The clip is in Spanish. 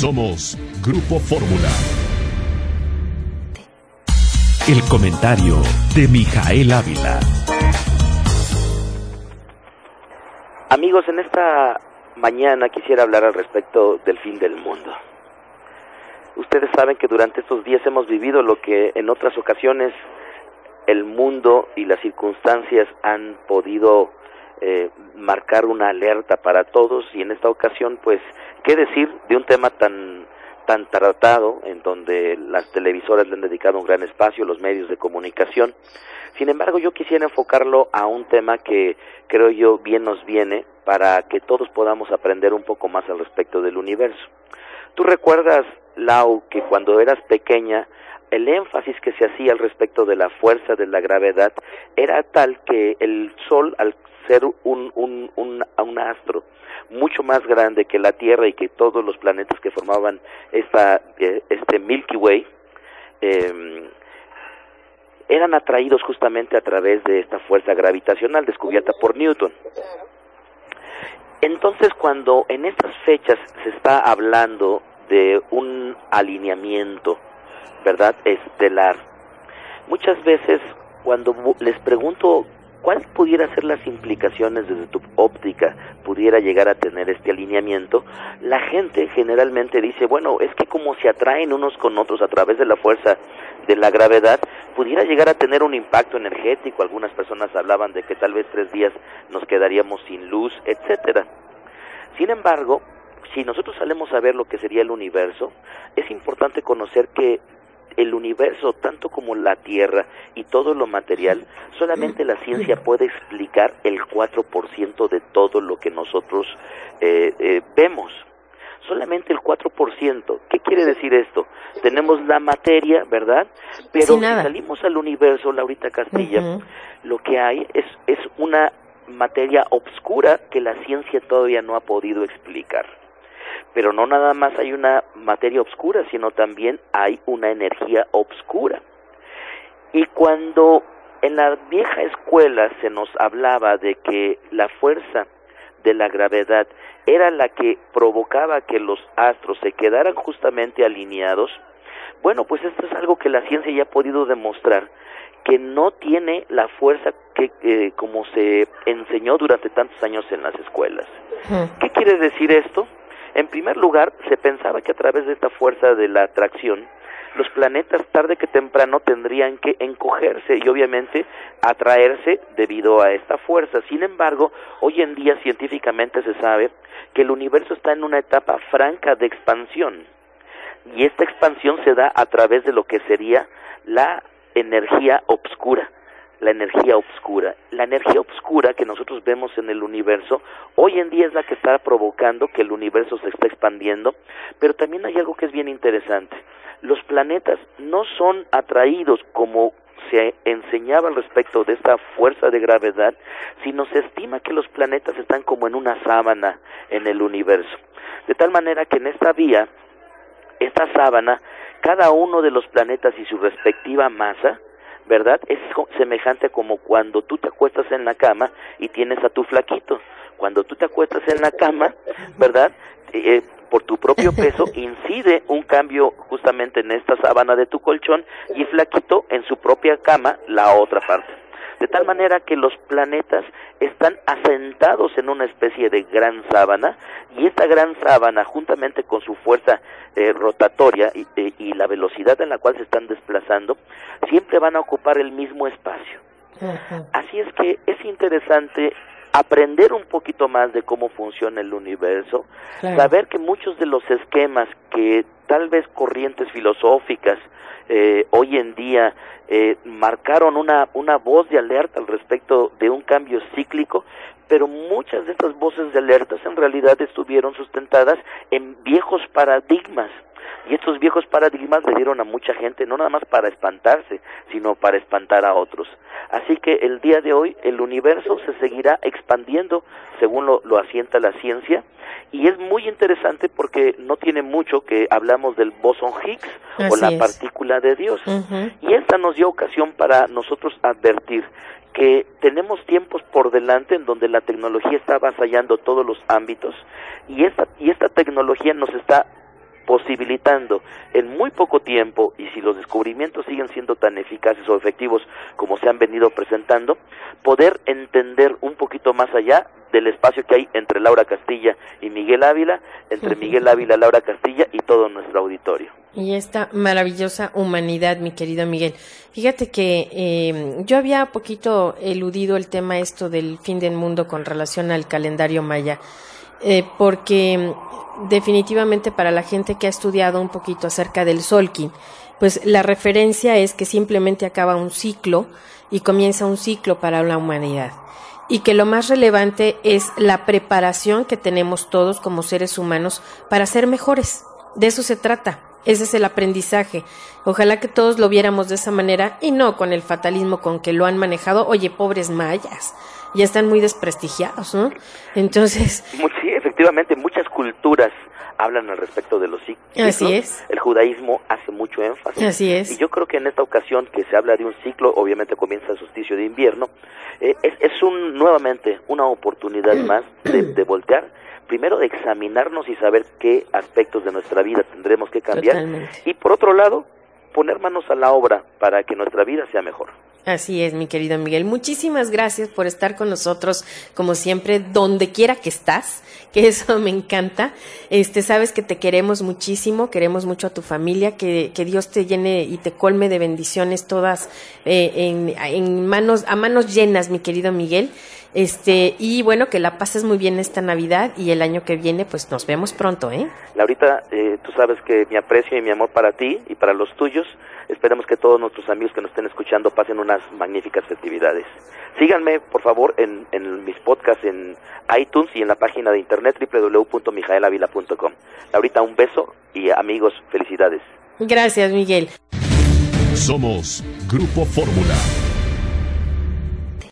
Somos Grupo Fórmula. El comentario de Mijael Ávila. Amigos, en esta mañana quisiera hablar al respecto del fin del mundo. Ustedes saben que durante estos días hemos vivido lo que en otras ocasiones el mundo y las circunstancias han podido eh, marcar una alerta para todos y en esta ocasión pues qué decir de un tema tan tan tratado en donde las televisoras le han dedicado un gran espacio los medios de comunicación sin embargo yo quisiera enfocarlo a un tema que creo yo bien nos viene para que todos podamos aprender un poco más al respecto del universo. Tú recuerdas Lau que cuando eras pequeña el énfasis que se hacía al respecto de la fuerza de la gravedad era tal que el Sol, al ser un, un, un, astro mucho más grande que la Tierra y que todos los planetas que formaban esta, eh, este Milky Way, eh, eran atraídos justamente a través de esta fuerza gravitacional descubierta por Newton. Entonces, cuando en estas fechas se está hablando de un alineamiento ¿verdad? Estelar. Muchas veces cuando les pregunto cuáles pudieran ser las implicaciones desde tu óptica pudiera llegar a tener este alineamiento, la gente generalmente dice, bueno, es que como se atraen unos con otros a través de la fuerza de la gravedad, pudiera llegar a tener un impacto energético. Algunas personas hablaban de que tal vez tres días nos quedaríamos sin luz, etcétera. Sin embargo, si nosotros salemos a ver lo que sería el universo, es importante conocer que el universo, tanto como la Tierra y todo lo material, solamente la ciencia puede explicar el 4% de todo lo que nosotros eh, eh, vemos. Solamente el 4%. ¿Qué quiere decir esto? Tenemos la materia, ¿verdad? Pero si salimos al universo, Laurita Castilla, lo que hay es, es una materia obscura que la ciencia todavía no ha podido explicar pero no nada más hay una materia oscura, sino también hay una energía oscura. Y cuando en la vieja escuela se nos hablaba de que la fuerza de la gravedad era la que provocaba que los astros se quedaran justamente alineados, bueno, pues esto es algo que la ciencia ya ha podido demostrar que no tiene la fuerza que eh, como se enseñó durante tantos años en las escuelas. ¿Qué quiere decir esto? En primer lugar, se pensaba que a través de esta fuerza de la atracción, los planetas tarde que temprano tendrían que encogerse y obviamente atraerse debido a esta fuerza. Sin embargo, hoy en día científicamente se sabe que el universo está en una etapa franca de expansión y esta expansión se da a través de lo que sería la energía obscura la energía oscura. La energía oscura que nosotros vemos en el universo hoy en día es la que está provocando que el universo se esté expandiendo, pero también hay algo que es bien interesante. Los planetas no son atraídos como se enseñaba al respecto de esta fuerza de gravedad, sino se estima que los planetas están como en una sábana en el universo. De tal manera que en esta vía, esta sábana, cada uno de los planetas y su respectiva masa, ¿verdad? Es semejante como cuando tú te acuestas en la cama y tienes a tu flaquito. Cuando tú te acuestas en la cama, ¿verdad? Eh, por tu propio peso incide un cambio justamente en esta sábana de tu colchón y flaquito en su propia cama la otra parte de tal manera que los planetas están asentados en una especie de gran sábana y esta gran sábana juntamente con su fuerza eh, rotatoria y, eh, y, la velocidad en la cual se están desplazando siempre van a ocupar el mismo espacio. Así es que es interesante aprender un poquito más de cómo funciona el universo, saber que muchos de los esquemas que tal vez corrientes filosóficas eh, hoy en día eh, marcaron una, una voz de alerta al respecto de un cambio cíclico, pero muchas de estas voces de alertas en realidad estuvieron sustentadas en viejos paradigmas. Y estos viejos paradigmas le dieron a mucha gente no nada más para espantarse, sino para espantar a otros. Así que el día de hoy el universo se seguirá expandiendo según lo, lo asienta la ciencia y es muy interesante porque no tiene mucho que hablamos del bosón Higgs o la partícula de Dios. Y esta nos dio ocasión para nosotros advertir que tenemos tiempos por delante en donde la tecnología está avasallando todos los ámbitos y esta, y esta tecnología nos está posibilitando en muy poco tiempo y si los descubrimientos siguen siendo tan eficaces o efectivos como se han venido presentando, poder entender un poquito más allá del espacio que hay entre Laura Castilla y Miguel Ávila, entre Miguel Ávila, Laura Castilla y todo nuestro auditorio. Y esta maravillosa humanidad, mi querido Miguel. Fíjate que eh, yo había poquito eludido el tema esto del fin del mundo con relación al calendario maya, eh, porque definitivamente para la gente que ha estudiado un poquito acerca del Solkin, pues la referencia es que simplemente acaba un ciclo y comienza un ciclo para la humanidad. Y que lo más relevante es la preparación que tenemos todos como seres humanos para ser mejores. De eso se trata. Ese es el aprendizaje. Ojalá que todos lo viéramos de esa manera y no con el fatalismo con que lo han manejado. Oye, pobres mayas, ya están muy desprestigiados, ¿no? Entonces. Sí, efectivamente, muchas culturas hablan al respecto de los ciclos. Así es. El judaísmo hace mucho énfasis. Así es. Y yo creo que en esta ocasión que se habla de un ciclo, obviamente comienza el solsticio de invierno, eh, es, es un nuevamente una oportunidad más de, de voltear primero de examinarnos y saber qué aspectos de nuestra vida tendremos que cambiar Totalmente. y por otro lado poner manos a la obra para que nuestra vida sea mejor. Así es, mi querido Miguel. Muchísimas gracias por estar con nosotros, como siempre, donde quiera que estás, que eso me encanta. Este, sabes que te queremos muchísimo, queremos mucho a tu familia, que, que Dios te llene y te colme de bendiciones todas eh, en, en manos, a manos llenas, mi querido Miguel. Este, y bueno, que la pases muy bien esta Navidad y el año que viene, pues nos vemos pronto, ¿eh? Laurita, eh, tú sabes que mi aprecio y mi amor para ti y para los tuyos. Esperemos que todos nuestros amigos que nos estén escuchando pasen unas magníficas festividades. Síganme, por favor, en, en mis podcasts en iTunes y en la página de internet www.mijaelavila.com. Laurita, un beso y amigos, felicidades. Gracias, Miguel. Somos Grupo Fórmula.